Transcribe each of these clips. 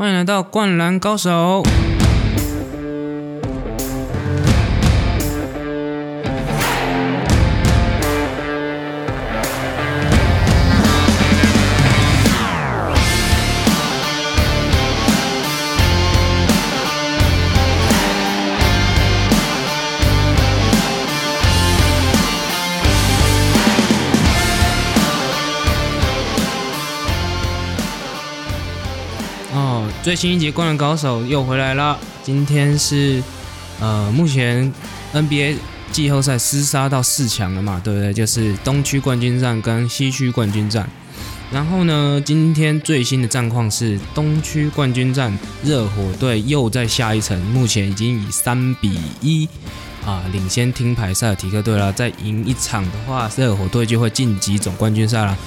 欢迎来到《灌篮高手》。最新一集《灌篮高手》又回来了。今天是呃，目前 NBA 季后赛厮杀到四强了嘛，对不对？就是东区冠军战跟西区冠军战。然后呢，今天最新的战况是东区冠军战，热火队又在下一层，目前已经以三比一啊领先听牌塞尔提克队了。再赢一场的话，热火队就会晋级总冠军赛了。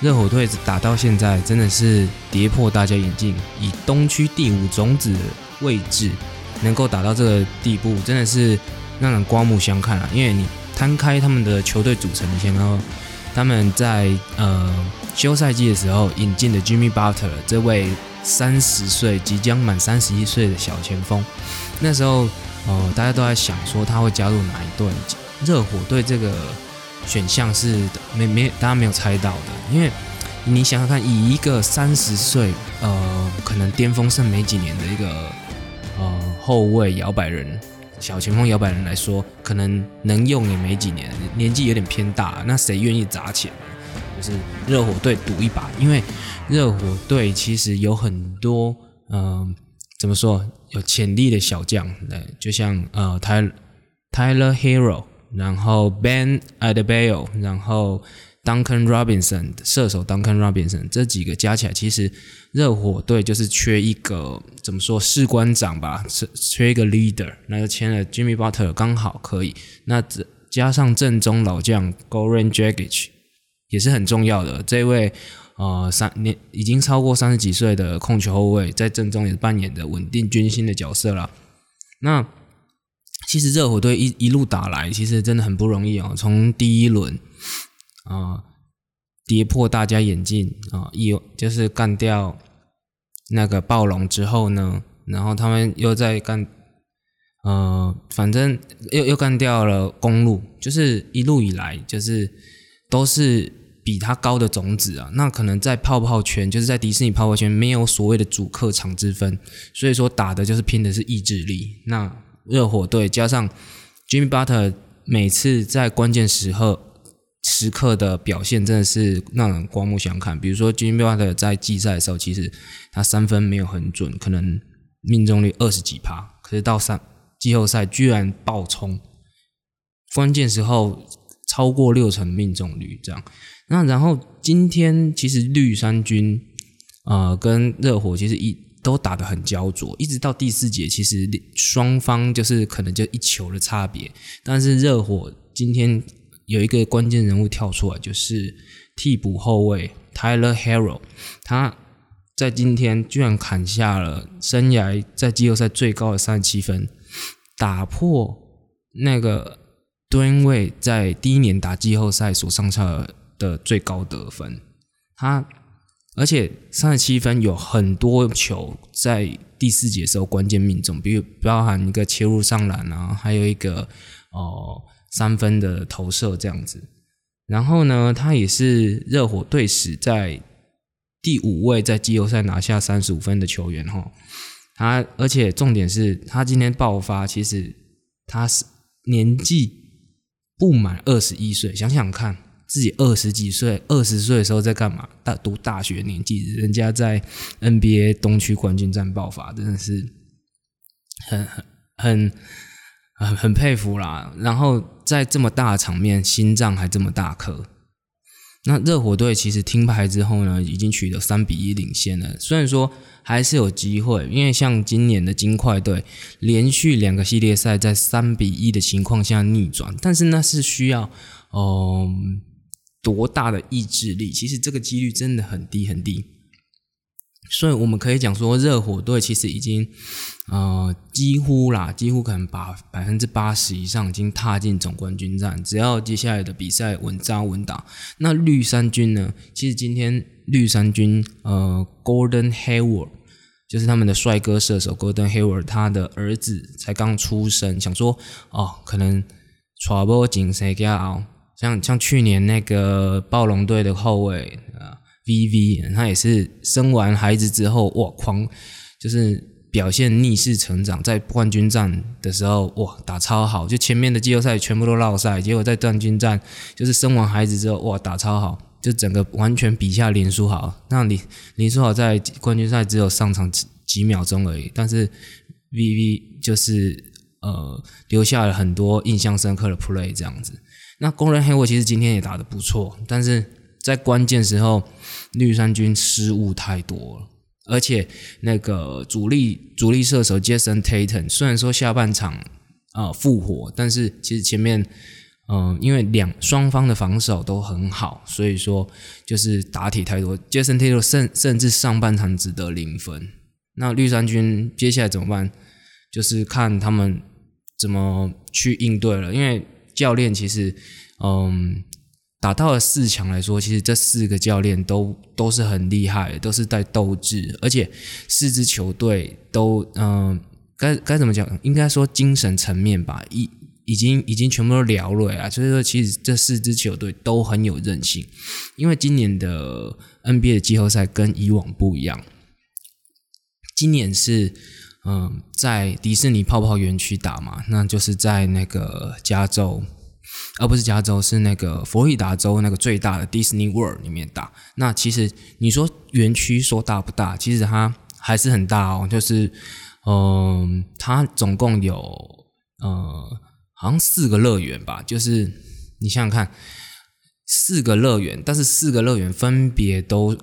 热火队打到现在真的是跌破大家眼镜，以东区第五种子的位置能够打到这个地步，真的是让人刮目相看啊！因为你摊开他们的球队组成，你先看到他们在呃休赛季的时候引进的 Jimmy Butler 这位三十岁即将满三十一岁的小前锋，那时候呃大家都在想说他会加入哪一队？热火队这个。选项是没没大家没有猜到的，因为你想想看，以一个三十岁呃可能巅峰剩没几年的一个呃后卫摇摆人小前锋摇摆人来说，可能能用也没几年，年纪有点偏大，那谁愿意砸钱？就是热火队赌一把，因为热火队其实有很多嗯怎么说有潜力的小将，对，就像呃 Tyler Tyler Hero。然后 Ben Adebayo，然后 Duncan Robinson 射手 Duncan Robinson 这几个加起来，其实热火队就是缺一个怎么说士官长吧，是缺一个 leader，那就签了 Jimmy Butler 刚好可以。那加上正中老将 Goran Dragic 也是很重要的，这位呃三年已经超过三十几岁的控球后卫，在正中也扮演着稳定军心的角色了。那其实热火队一一路打来，其实真的很不容易哦。从第一轮啊跌破大家眼镜啊，一就是干掉那个暴龙之后呢，然后他们又在干呃，反正又又干掉了公路，就是一路以来就是都是比他高的种子啊。那可能在泡泡圈，就是在迪士尼泡泡圈没有所谓的主客场之分，所以说打的就是拼的是意志力。那热火队加上 Jimmy Butler 每次在关键时刻时刻的表现真的是让人刮目相看。比如说 Jimmy Butler 在季赛的时候，其实他三分没有很准，可能命中率二十几趴，可是到三季后赛居然爆冲，关键时候超过六成命中率这样。那然后今天其实绿衫军啊跟热火其实一。都打得很焦灼，一直到第四节，其实双方就是可能就一球的差别。但是热火今天有一个关键人物跳出来，就是替补后卫 Tyler Hero，他在今天居然砍下了生涯在季后赛最高的三十七分，打破那个吨位在第一年打季后赛所上下的最高得分。他。而且三十七分有很多球在第四节时候关键命中，比如包含一个切入上篮啊，还有一个哦三分的投射这样子。然后呢，他也是热火队史在第五位在季后赛拿下三十五分的球员哈。他而且重点是他今天爆发，其实他是年纪不满二十一岁，想想看。自己二十几岁、二十岁的时候在干嘛？大读大学年纪，人家在 NBA 东区冠军战爆发，真的是很很很很佩服啦。然后在这么大的场面，心脏还这么大颗。那热火队其实听牌之后呢，已经取得三比一领先了。虽然说还是有机会，因为像今年的金块队连续两个系列赛在三比一的情况下逆转，但是那是需要嗯。多大的意志力？其实这个几率真的很低很低，所以我们可以讲说，热火队其实已经呃几乎啦，几乎可能把百分之八十以上已经踏进总冠军战。只要接下来的比赛稳扎稳打，那绿衫军呢？其实今天绿衫军呃，Gordon Hayward 就是他们的帅哥射手 Golden Hayward，他的儿子才刚出生，想说哦，可能 trouble 紧谁给熬，像像去年那个暴龙队的后卫啊 VV，他也是生完孩子之后哇狂，就是表现逆势成长，在冠军战的时候哇打超好，就前面的季后赛全部都落赛，结果在冠军战就是生完孩子之后哇打超好。就整个完全比下林书豪，那林林书豪在冠军赛只有上场几几秒钟而已，但是 VV 就是呃留下了很多印象深刻的 play 这样子。那工人黑沃其实今天也打得不错，但是在关键时候绿衫军失误太多了，而且那个主力主力射手 Jason Tatum 虽然说下半场啊复活，但是其实前面。嗯，因为两双方的防守都很好，所以说就是打铁太多。Jason Taylor 甚甚至上半场只得零分。那绿衫军接下来怎么办？就是看他们怎么去应对了。因为教练其实，嗯，打到了四强来说，其实这四个教练都都是很厉害，都是在斗志，而且四支球队都，嗯，该该怎么讲？应该说精神层面吧，一。已经已经全部都聊了呀，所以说其实这四支球队都很有韧性，因为今年的 NBA 的季后赛跟以往不一样，今年是嗯在迪士尼泡泡园区打嘛，那就是在那个加州，而不是加州，是那个佛罗里达州那个最大的 Disney World 里面打。那其实你说园区说大不大，其实它还是很大哦，就是嗯它总共有呃。好像四个乐园吧，就是你想想看，四个乐园，但是四个乐园分别都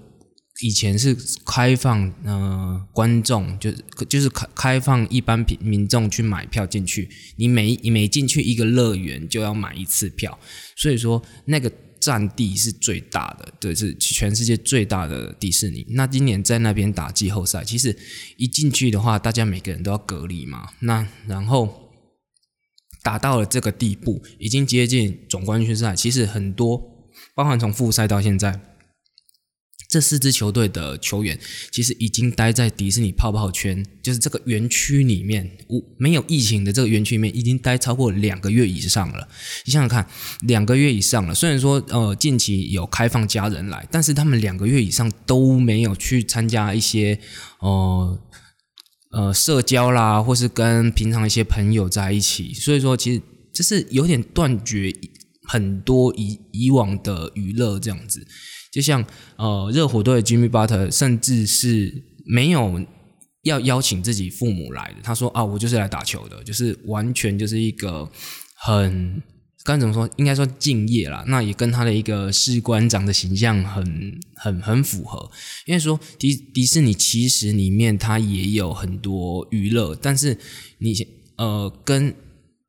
以前是开放，呃，观众就是就是开开放一般民民众去买票进去，你每你每进去一个乐园就要买一次票，所以说那个占地是最大的，对，是全世界最大的迪士尼。那今年在那边打季后赛，其实一进去的话，大家每个人都要隔离嘛，那然后。打到了这个地步，已经接近总冠军赛。其实很多，包含从复赛到现在，这四支球队的球员其实已经待在迪士尼泡泡圈，就是这个园区里面，无没有疫情的这个园区里面，已经待超过两个月以上了。你想想看，两个月以上了。虽然说呃近期有开放家人来，但是他们两个月以上都没有去参加一些呃。呃，社交啦，或是跟平常一些朋友在一起，所以说其实就是有点断绝很多以以往的娱乐这样子。就像呃，热火队的 Jimmy Butler，甚至是没有要邀请自己父母来的。他说啊，我就是来打球的，就是完全就是一个很。该怎么说？应该说敬业啦。那也跟他的一个士官长的形象很、很、很符合。因为说迪迪士尼其实里面它也有很多娱乐，但是你呃跟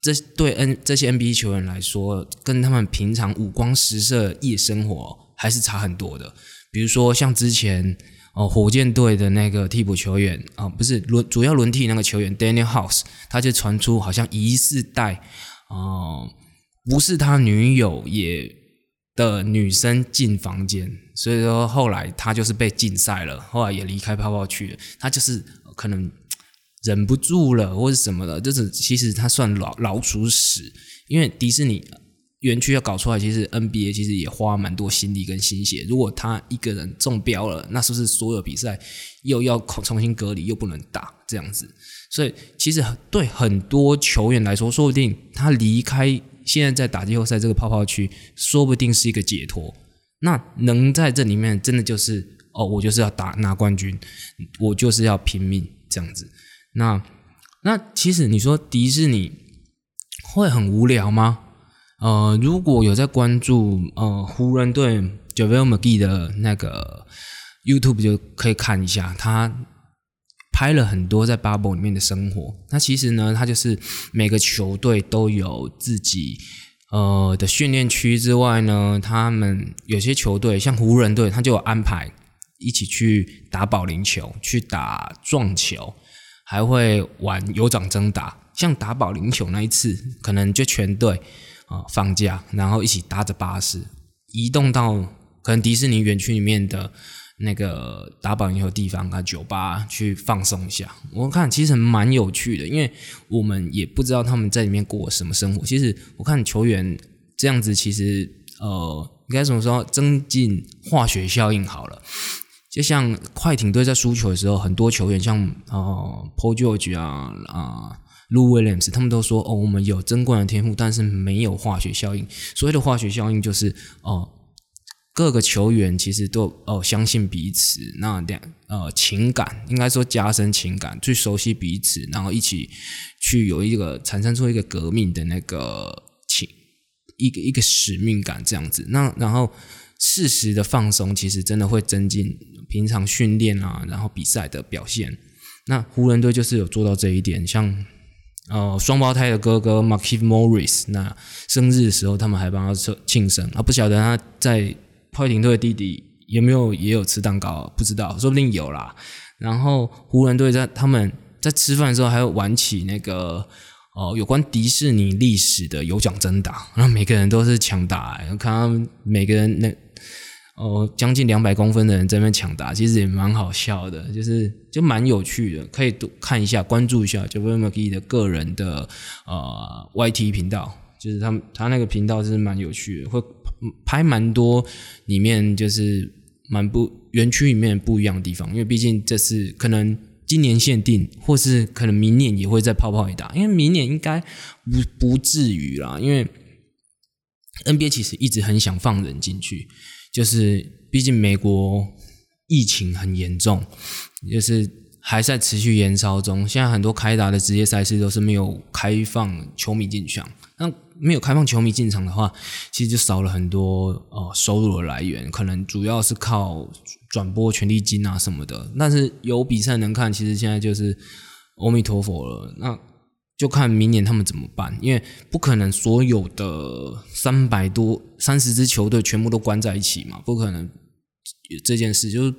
这对 N 这些 NBA 球员来说，跟他们平常五光十色夜生活还是差很多的。比如说像之前哦火箭队的那个替补球员啊，不是轮主要轮替那个球员 Daniel House，他就传出好像疑似带哦。不是他女友也的女生进房间，所以说后来他就是被禁赛了，后来也离开泡泡去了。他就是可能忍不住了，或者什么的，就是其实他算老老鼠屎。因为迪士尼园区要搞出来，其实 NBA 其实也花蛮多心力跟心血。如果他一个人中标了，那是不是所有比赛又要重新隔离，又不能打这样子？所以其实对很多球员来说，说不定他离开。现在在打季后赛这个泡泡区，说不定是一个解脱。那能在这里面，真的就是哦，我就是要打拿冠军，我就是要拼命这样子。那那其实你说迪士尼会很无聊吗？呃，如果有在关注呃湖人队 Javel McGee 的那个 YouTube，就可以看一下他。拍了很多在 bubble 里面的生活，那其实呢，他就是每个球队都有自己呃的训练区之外呢，他们有些球队像湖人队，他就有安排一起去打保龄球、去打撞球，还会玩有掌争打。像打保龄球那一次，可能就全队啊放假，然后一起搭着巴士移动到可能迪士尼园区里面的。那个打保龄球地方啊酒吧去放松一下。我看其实蛮有趣的，因为我们也不知道他们在里面过什么生活。其实我看球员这样子，其实呃，应该怎么说，增进化学效应好了。就像快艇队在输球的时候，很多球员像呃 Paul George 啊啊 Lou Williams，他们都说哦，我们有争冠的天赋，但是没有化学效应。所谓的化学效应就是哦，各个球员其实都哦相信彼此，那两呃情感应该说加深情感，最熟悉彼此，然后一起去有一个产生出一个革命的那个情一个一个使命感这样子。那然后适时的放松，其实真的会增进。平常训练啊，然后比赛的表现，那湖人队就是有做到这一点。像呃双胞胎的哥哥 Markif Morris，那生日的时候他们还帮他庆庆生啊，不晓得他在快艇队的弟弟有没有也有吃蛋糕，不知道，说不定有啦。然后湖人队在他们在吃饭的时候，还有玩起那个哦有关迪士尼历史的有奖征答，然后每个人都是抢答，看他们每个人那。哦，将近两百公分的人在那边抢答，其实也蛮好笑的，就是就蛮有趣的，可以多看一下，关注一下 j a v a m a k i 的个人的呃 YT 频道，就是他他那个频道是蛮有趣的，会拍蛮多里面就是蛮不园区里面不一样的地方，因为毕竟这是可能今年限定，或是可能明年也会再泡泡一打，因为明年应该不不至于啦，因为 NBA 其实一直很想放人进去。就是，毕竟美国疫情很严重，就是还在持续延烧中。现在很多开打的职业赛事都是没有开放球迷进场。那没有开放球迷进场的话，其实就少了很多呃收入的来源，可能主要是靠转播权利金啊什么的。但是有比赛能看，其实现在就是阿弥陀佛了。那。就看明年他们怎么办，因为不可能所有的三百多、三十支球队全部都关在一起嘛，不可能这件事。就是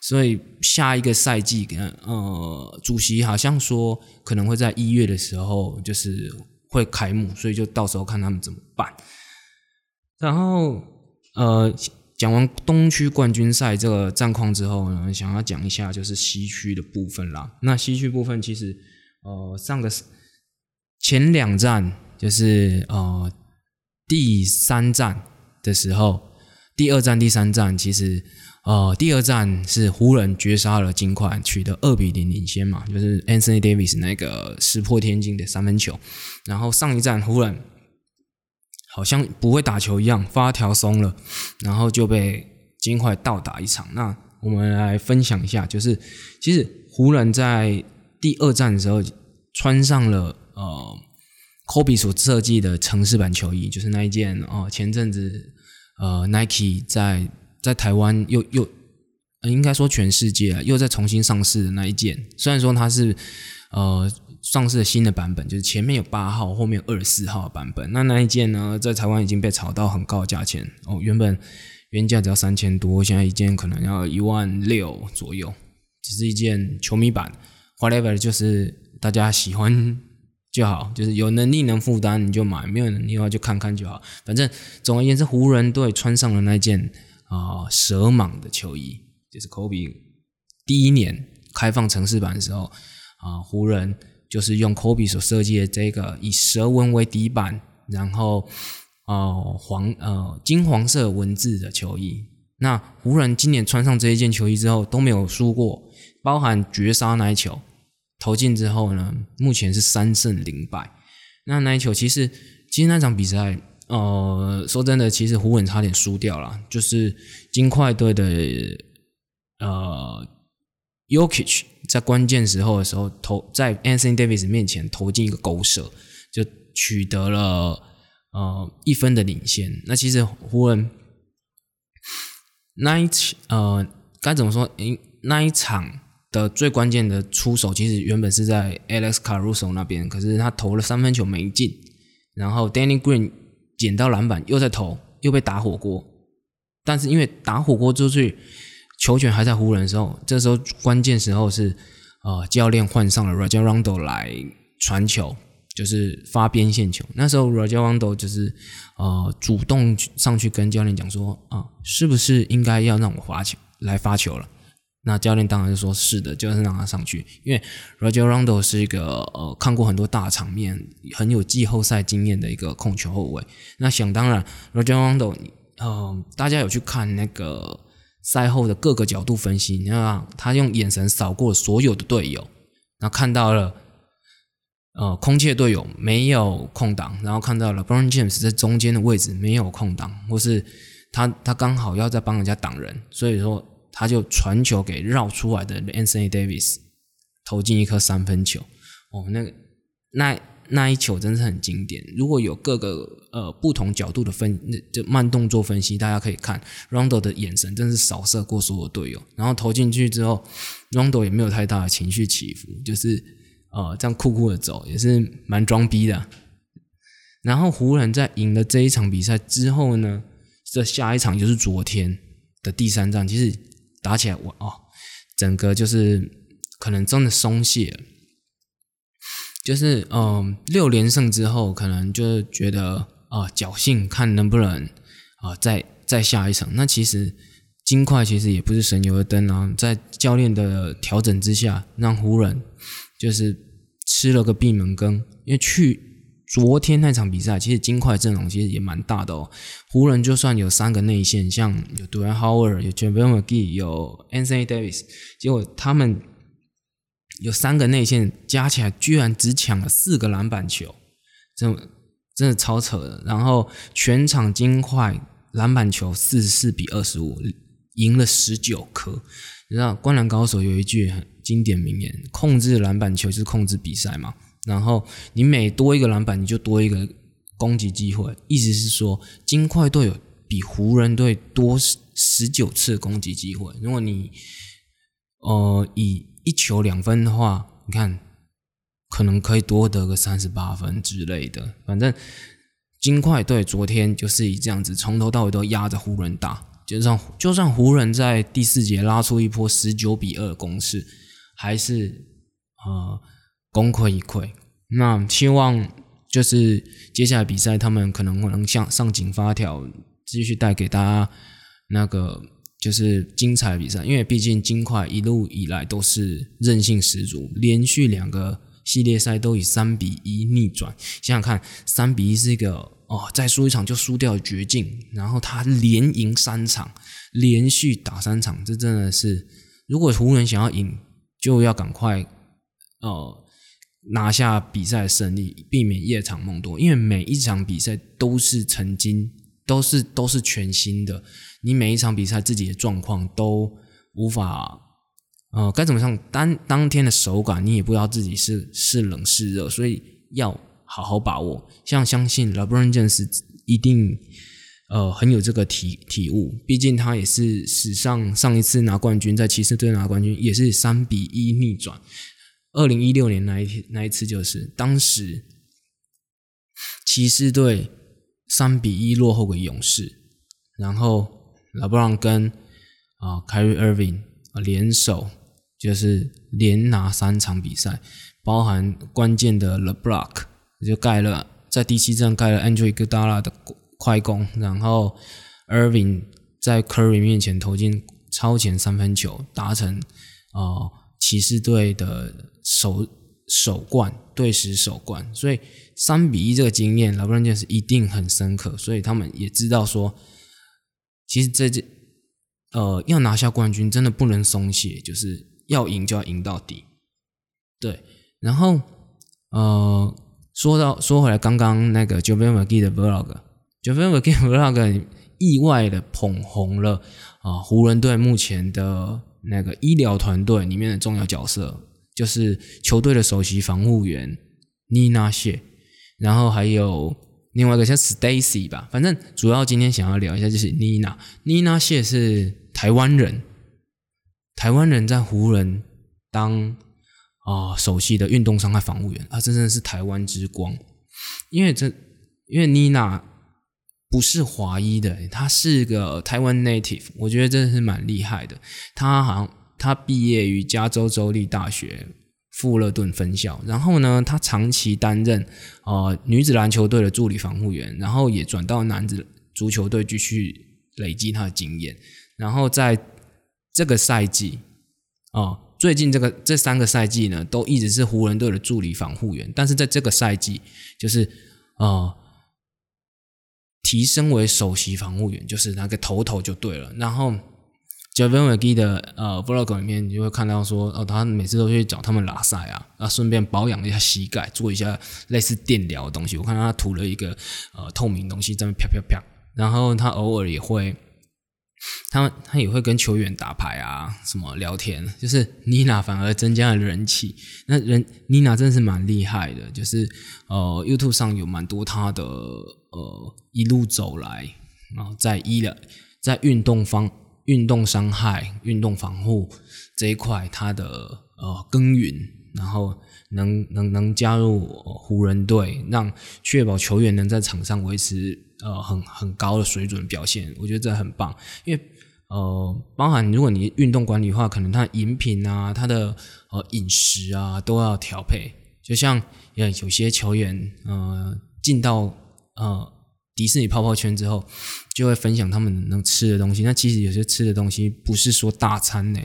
所以下一个赛季，呃，主席好像说可能会在一月的时候就是会开幕，所以就到时候看他们怎么办。然后呃，讲完东区冠军赛这个战况之后呢，想要讲一下就是西区的部分啦。那西区部分其实呃上个。前两站就是呃第三站的时候，第二站、第三站其实呃第二站是湖人绝杀了金块，取得二比零领先嘛，就是 Anthony Davis 那个石破天惊的三分球。然后上一站湖人好像不会打球一样，发条松了，然后就被金块倒打一场。那我们来分享一下，就是其实湖人在第二站的时候穿上了。呃，Kobe 所设计的城市版球衣，就是那一件哦。前阵子，呃，Nike 在在台湾又又，应该说全世界又在重新上市的那一件。虽然说它是呃上市的新的版本，就是前面有八号，后面二十四号版本。那那一件呢，在台湾已经被炒到很高的价钱哦。原本原价只要三千多，现在一件可能要一万六左右。只是一件球迷版，whatever，就是大家喜欢。就好，就是有能力能负担你就买，没有能力的话就看看就好。反正总而言之，湖人队穿上了那件啊蛇蟒的球衣，就是科比第一年开放城市版的时候啊，湖人就是用科比所设计的这个以蛇纹为底板，然后哦黄呃金黄色文字的球衣。那湖人今年穿上这一件球衣之后都没有输过，包含绝杀那一球。投进之后呢，目前是三胜零败。那那一球其实，其实那场比赛，呃，说真的，其实湖人差点输掉了。就是金块队的呃 y o k i c h 在关键时候的时候投在 Anthony Davis 面前投进一个勾射，就取得了呃一分的领先。那其实湖人那一场呃该怎么说？诶，那一场。的最关键的出手，其实原本是在 Alex Caruso 那边，可是他投了三分球没进，然后 Danny Green 捡到篮板又在投，又被打火锅。但是因为打火锅出去，球权还在湖人的时候，这时候关键时候是呃教练换上了 Rajon Rondo 来传球，就是发边线球。那时候 Rajon Rondo 就是呃主动上去跟教练讲说啊，是不是应该要让我发球？来发球了。那教练当然就说是的，就是让他上去，因为 Roger Rondo 是一个呃看过很多大场面、很有季后赛经验的一个控球后卫。那想当然，Roger Rondo，呃，大家有去看那个赛后的各个角度分析，你看他用眼神扫过所有的队友，然后看到了呃空切队友没有空档，然后看到了 Brown James 在中间的位置没有空档，或是他他刚好要在帮人家挡人，所以说。他就传球给绕出来的 Anthony Davis，投进一颗三分球。哦，那个那那一球真是很经典。如果有各个呃不同角度的分，就慢动作分析，大家可以看 Rondo 的眼神，真是扫射过所有队友。然后投进去之后，Rondo 也没有太大的情绪起伏，就是呃这样酷酷的走，也是蛮装逼的。然后湖人，在赢了这一场比赛之后呢，这下一场就是昨天的第三战，其实。打起来，我哦，整个就是可能真的松懈，就是嗯，六连胜之后，可能就觉得啊，侥幸看能不能啊，再再下一场。那其实金块其实也不是省油的灯啊，在教练的调整之下，让湖人就是吃了个闭门羹，因为去。昨天那场比赛，其实金块阵容其实也蛮大的哦。湖人就算有三个内线，像有 d w a n Howard、有 JaVale McGee、有 Anthony Davis，结果他们有三个内线加起来，居然只抢了四个篮板球，真真的超扯的。然后全场金块篮板球四十四比二十五，赢了十九颗。你知道，灌篮高手有一句很经典名言：控制篮板球就是控制比赛嘛。然后你每多一个篮板，你就多一个攻击机会。意思是说，金块队有比湖人队多十九次攻击机会。如果你呃以一球两分的话，你看可能可以多得个三十八分之类的。反正金块队昨天就是以这样子，从头到尾都压着湖人打。就算就算湖人在第四节拉出一波十九比二攻势，还是呃。功亏一篑，那希望就是接下来比赛，他们可能能向上紧发条，继续带给大家那个就是精彩比赛。因为毕竟金块一路以来都是韧性十足，连续两个系列赛都以三比一逆转。想想看，三比一是一个哦，再输一场就输掉绝境，然后他连赢三场，连续打三场，这真的是如果湖人想要赢，就要赶快哦。拿下比赛胜利，避免夜长梦多。因为每一场比赛都是曾经，都是都是全新的。你每一场比赛自己的状况都无法，呃，该怎么上当当天的手感，你也不知道自己是是冷是热，所以要好好把握。像相信 LeBron James 一定呃很有这个体体悟，毕竟他也是史上上一次拿冠军，在骑士队拿冠军也是三比一逆转。二零一六年那一天那一次就是当时骑士队三比一落后给勇士，然后拉布朗跟啊凯瑞·厄文啊联手，就是连拿三场比赛，包含关键的 Le Block 就盖了在第七站盖了 Andre Iguodala 的快攻，然后 Irving 在 Curry 面前投进超前三分球，达成啊骑士队的。首首冠，对时首冠，所以三比一这个经验，老布朗是一定很深刻，所以他们也知道说，其实这这呃要拿下冠军真的不能松懈，就是要赢就要赢到底。对，然后呃说到说回来，刚刚那个 Jovan m c g e e 的 Vlog，Jovan m c g e e Vlog 意外的捧红了啊湖人队目前的那个医疗团队里面的重要角色。就是球队的首席防护员妮娜谢，然后还有另外一个叫 Stacy 吧，反正主要今天想要聊一下就是妮娜。妮娜谢是台湾人，台湾人在湖人当啊首席的运动伤害防护员啊，真的是台湾之光。因为这因为妮娜不是华裔的，她是个台湾 native，我觉得真的是蛮厉害的。她好像。他毕业于加州州立大学富勒顿分校，然后呢，他长期担任呃女子篮球队的助理防护员，然后也转到男子足球队继续累积他的经验。然后在这个赛季啊，最近这个这三个赛季呢，都一直是湖人队的助理防护员，但是在这个赛季，就是啊，提升为首席防护员，就是那个头头就对了。然后 j a v a n w e 的呃 vlog 里面，你就会看到说，哦，他每次都去找他们拉赛啊，啊，顺便保养一下膝盖，做一下类似电疗的东西。我看到他涂了一个呃透明东西，在那啪啪啪。然后他偶尔也会。他他也会跟球员打牌啊，什么聊天，就是妮娜反而增加了人气。那人妮娜真是蛮厉害的，就是呃，YouTube 上有蛮多他的呃一路走来，然后在医疗、在运动方、运动伤害、运动防护这一块，她的呃耕耘，然后能能能加入湖人队，让确保球员能在场上维持。呃，很很高的水准表现，我觉得这很棒。因为呃，包含如果你运动管理的话，可能他的饮品啊，他的呃饮食啊，都要调配。就像有有些球员，呃，进到呃迪士尼泡泡圈之后，就会分享他们能吃的东西。那其实有些吃的东西不是说大餐呢，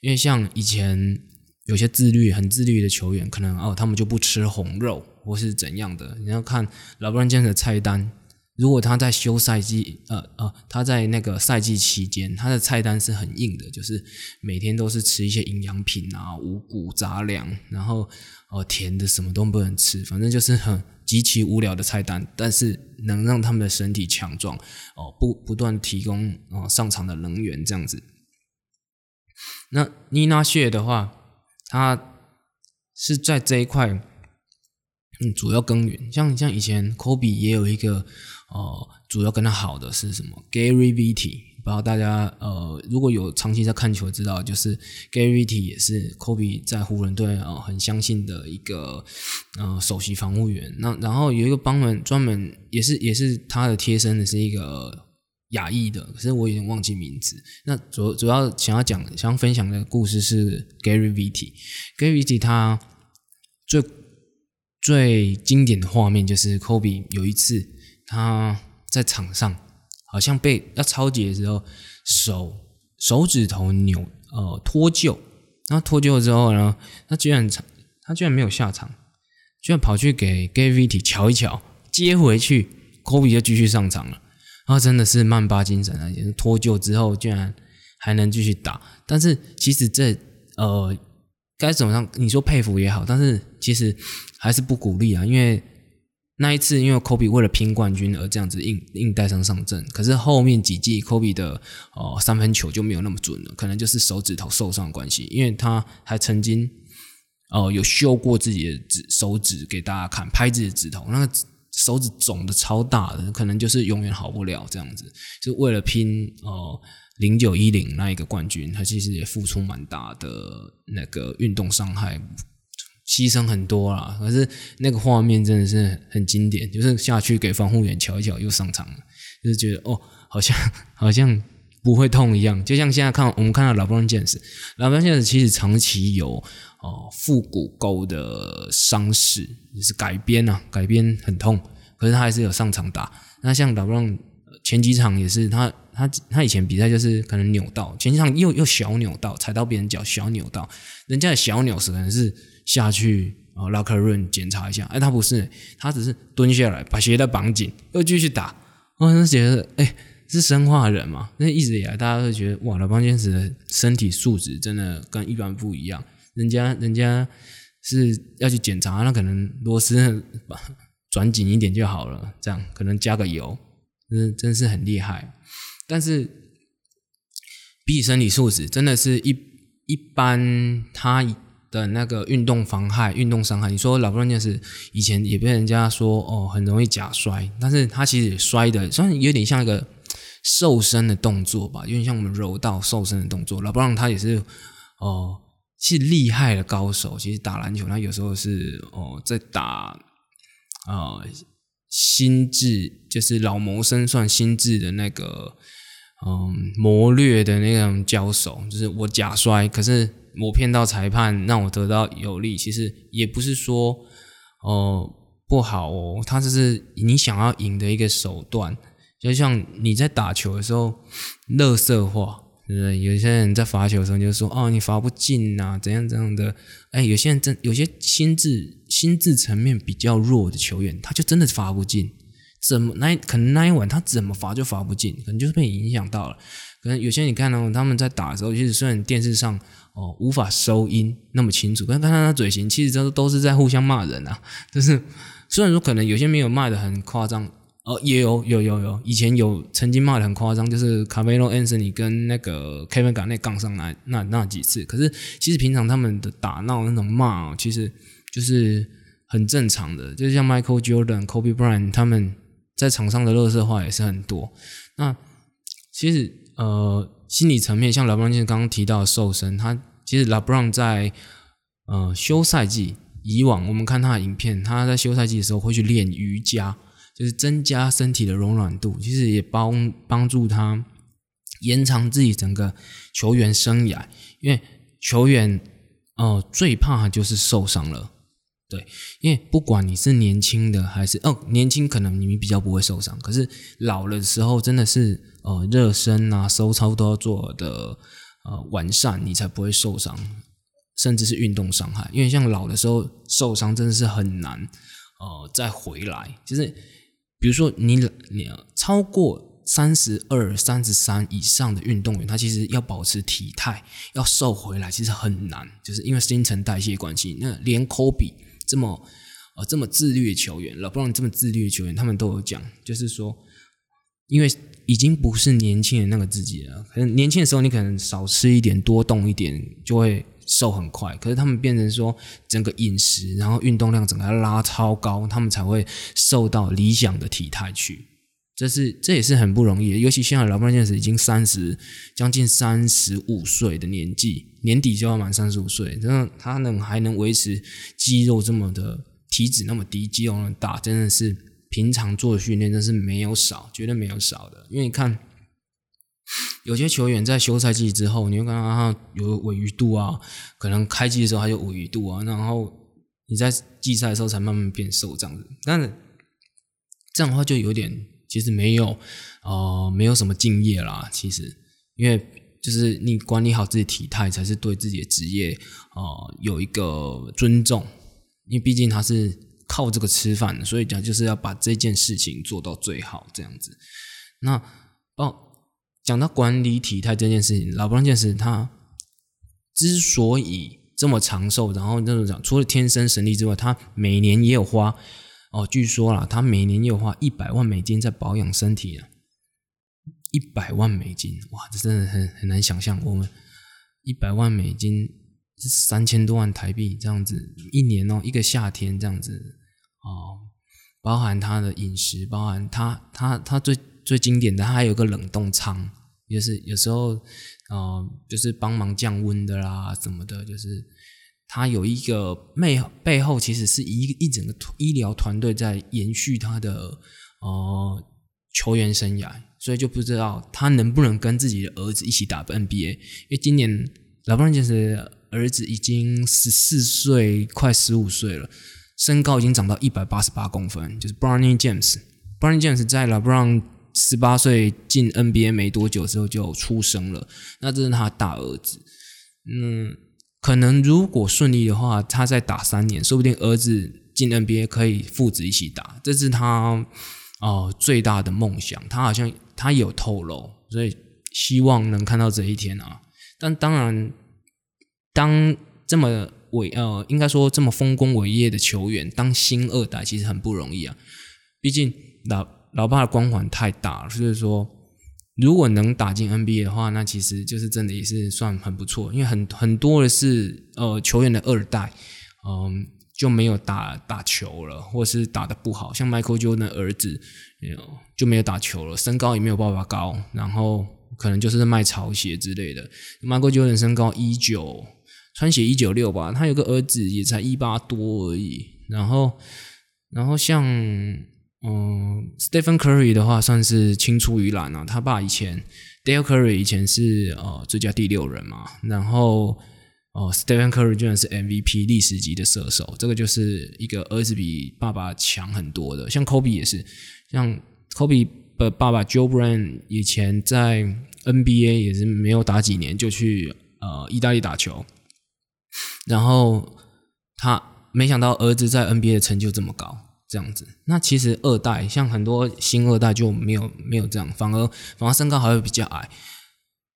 因为像以前有些自律很自律的球员，可能哦他们就不吃红肉或是怎样的。你要看老布朗这的菜单。如果他在休赛季，呃呃，他在那个赛季期间，他的菜单是很硬的，就是每天都是吃一些营养品啊、五谷杂粮，然后呃甜的什么都不能吃，反正就是很极其无聊的菜单，但是能让他们的身体强壮，哦，不不断提供哦上场的能源这样子。那妮娜谢的话，他是在这一块，嗯，主要耕耘，像像以前科比也有一个。哦，主要跟他好的是什么？Gary Vitti，然后大家呃，如果有长期在看球，知道就是 Gary viti 也是 Kobe 在湖人队啊很相信的一个呃首席防护员。那然后有一个帮门专门也是也是他的贴身的是一个亚裔的，可是我有点忘记名字。那主主要想要讲想要分享的故事是 Gary viti gary Vitti 他最最经典的画面就是 Kobe 有一次。他在场上好像被要超级的时候，手手指头扭呃脱臼，然后脱臼之后呢，他居然他居然没有下场，居然跑去给 Gavity 瞧一瞧，接回去，Kobe 就继续上场了。然后真的是曼巴精神啊！也是脱臼之后居然还能继续打。但是其实这呃该怎么样？你说佩服也好，但是其实还是不鼓励啊，因为。那一次，因为科比为了拼冠军而这样子硬硬带上上阵，可是后面几季科比的哦三分球就没有那么准了，可能就是手指头受伤的关系，因为他还曾经哦有秀过自己的指手指给大家看，拍自己的指头，那个手指肿的超大的，可能就是永远好不了这样子，就为了拼哦零九一零那一个冠军，他其实也付出蛮大的那个运动伤害。牺牲很多啦，可是那个画面真的是很经典，就是下去给防护员瞧一瞧，又上场了，就是觉得哦，好像 好像不会痛一样。就像现在看我们看到老布朗剑士，老布朗剑士其实长期有哦腹股沟的伤势，就是改编啊，改编很痛，可是他还是有上场打。那像老布朗前几场也是，他他他以前比赛就是可能扭到前几场又又小扭到，踩到别人脚小扭到，人家的小扭可能是。下去啊，拉克润检查一下，哎，他不是，他只是蹲下来把鞋带绑紧，又继续打。我就觉得，哎，是生化人嘛？那一直以来大家都觉得，哇，老邦坚持的身体素质真的跟一般不一样。人家人家是要去检查，那可能螺丝 转紧一点就好了，这样可能加个油，真真是很厉害。但是比起身体素质，真的是一一般他。的那个运动妨害、运动伤害，你说老布朗就是以前也被人家说哦很容易假摔，但是他其实摔的算有点像一个瘦身的动作吧，有点像我们柔道瘦身的动作。老布朗他也是哦是厉害的高手，其实打篮球他有时候是哦在打啊心智，就是老谋深算心智的那个嗯谋略的那种交手，就是我假摔，可是。我骗到裁判，让我得到有利，其实也不是说哦不好哦，他这是你想要赢的一个手段。就像你在打球的时候，乐色化，对不对？有些人在罚球的时候就说：“哦，你罚不进啊，怎样怎样的。”哎，有些人真有些心智心智层面比较弱的球员，他就真的罚不进。怎么那可能那一晚他怎么罚就罚不进，可能就是被影响到了。可能有些你看到他们在打的时候，其实虽然电视上哦无法收音那么清楚，但看他的嘴型，其实都都是在互相骂人啊。就是虽然说可能有些没有骂的很夸张，哦也有有有有，以前有曾经骂的很夸张，就是卡梅隆·安森尼跟那个 Kevin 港内杠上来那那几次。可是其实平常他们的打闹那种骂，其实就是很正常的，就像 Michael Jordan、Kobe Bryant 他们。在场上的乐色话也是很多。那其实呃，心理层面，像拉布朗先生刚刚提到的瘦身，他其实拉布朗在呃休赛季以往，我们看他的影片，他在休赛季的时候会去练瑜伽，就是增加身体的柔软度，其实也帮帮助他延长自己整个球员生涯。因为球员呃最怕就是受伤了。对，因为不管你是年轻的还是哦，年轻可能你比较不会受伤，可是老了的时候真的是呃热身啊、收操都要做的呃完善，你才不会受伤，甚至是运动伤害。因为像老的时候受伤真的是很难呃再回来。就是比如说你你超过三十二、三十三以上的运动员，他其实要保持体态要瘦回来其实很难，就是因为新陈代谢关系。那连科比。这么呃这么自律的球员，老布朗这么自律的球员，他们都有讲，就是说，因为已经不是年轻人那个自己了。可能年轻的时候你可能少吃一点，多动一点，就会瘦很快。可是他们变成说，整个饮食，然后运动量整个拉超高，他们才会瘦到理想的体态去。这是这也是很不容易的，尤其现在老布朗现在已经三十，将近三十五岁的年纪，年底就要满三十五岁，真的他能还能维持肌肉这么的体脂那么低，肌肉那么大，真的是平常做训练真是没有少，绝对没有少的。因为你看，有些球员在休赛季之后，你会看到他有尾鱼度啊，可能开季的时候还有尾鱼度啊，然后你在季赛的时候才慢慢变瘦这样子，但是这样的话就有点。其实没有，呃，没有什么敬业啦。其实，因为就是你管理好自己体态，才是对自己的职业，呃，有一个尊重。因为毕竟他是靠这个吃饭的，所以讲就是要把这件事情做到最好，这样子。那哦，讲到管理体态这件事情，老布朗健士他之所以这么长寿，然后那种讲，除了天生神力之外，他每年也有花。哦，据说啦，他每年又花一百万美金在保养身体啊！一百万美金，哇，这真的很很难想象。我们一百万美金是三千多万台币这样子，一年哦，一个夏天这样子哦，包含他的饮食，包含他他他最最经典的，他还有个冷冻仓，就是有时候呃，就是帮忙降温的啦，什么的，就是。他有一个背背后，其实是一一整个医疗团队在延续他的呃球员生涯，所以就不知道他能不能跟自己的儿子一起打 NBA。因为今年老布朗杰斯儿子已经十四岁，快十五岁了，身高已经长到一百八十八公分，就是 Bronny James。Bronny James 在老布朗十八岁进 NBA 没多久之后就出生了，那这是他大儿子，嗯。可能如果顺利的话，他再打三年，说不定儿子进 NBA 可以父子一起打，这是他哦最大的梦想。他好像他有透露，所以希望能看到这一天啊。但当然，当这么伟呃，应该说这么丰功伟业的球员当新二代，其实很不容易啊。毕竟老老爸的光环太大了，所以说。如果能打进 NBA 的话，那其实就是真的也是算很不错，因为很很多的是呃球员的二代，嗯就没有打打球了，或是打的不好，像 Michael Jordan 的儿子就没有打球了，身高也没有爸爸高，然后可能就是卖潮鞋之类的。Michael Jordan 身高一九，穿鞋一九六吧，他有个儿子也才一八多而已，然后然后像。嗯，Stephen Curry 的话算是青出于蓝啊。他爸以前 Dale Curry 以前是呃最佳第六人嘛，然后哦 Stephen Curry 居然是 MVP 历史级的射手，这个就是一个儿子比爸爸强很多的。像 Kobe 也是，像 Kobe 的爸爸 Joe Brown 以前在 NBA 也是没有打几年就去呃意大利打球，然后他没想到儿子在 NBA 的成就这么高，这样子。那其实二代像很多新二代就没有没有这样，反而反而身高还会比较矮。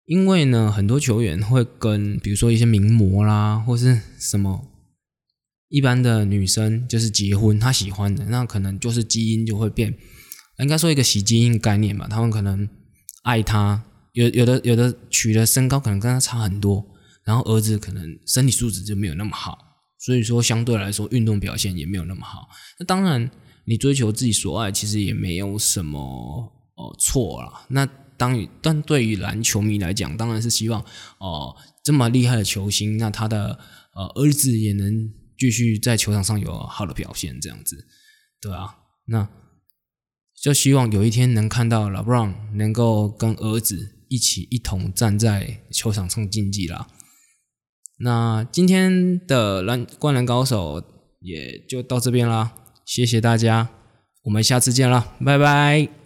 因为呢，很多球员会跟比如说一些名模啦，或是什么一般的女生，就是结婚，他喜欢的那可能就是基因就会变，应该说一个洗基因概念吧。他们可能爱他，有有的有的娶的身高可能跟他差很多，然后儿子可能身体素质就没有那么好，所以说相对来说运动表现也没有那么好。那当然，你追求自己所爱，其实也没有什么哦错啦。那当于，但对于篮球迷来讲，当然是希望哦，这么厉害的球星，那他的呃儿子也能继续在球场上有好的表现，这样子，对啊，那就希望有一天能看到 LeBron 能够跟儿子一起一同站在球场上竞技啦。那今天的篮灌篮高手也就到这边啦，谢谢大家，我们下次见了，拜拜。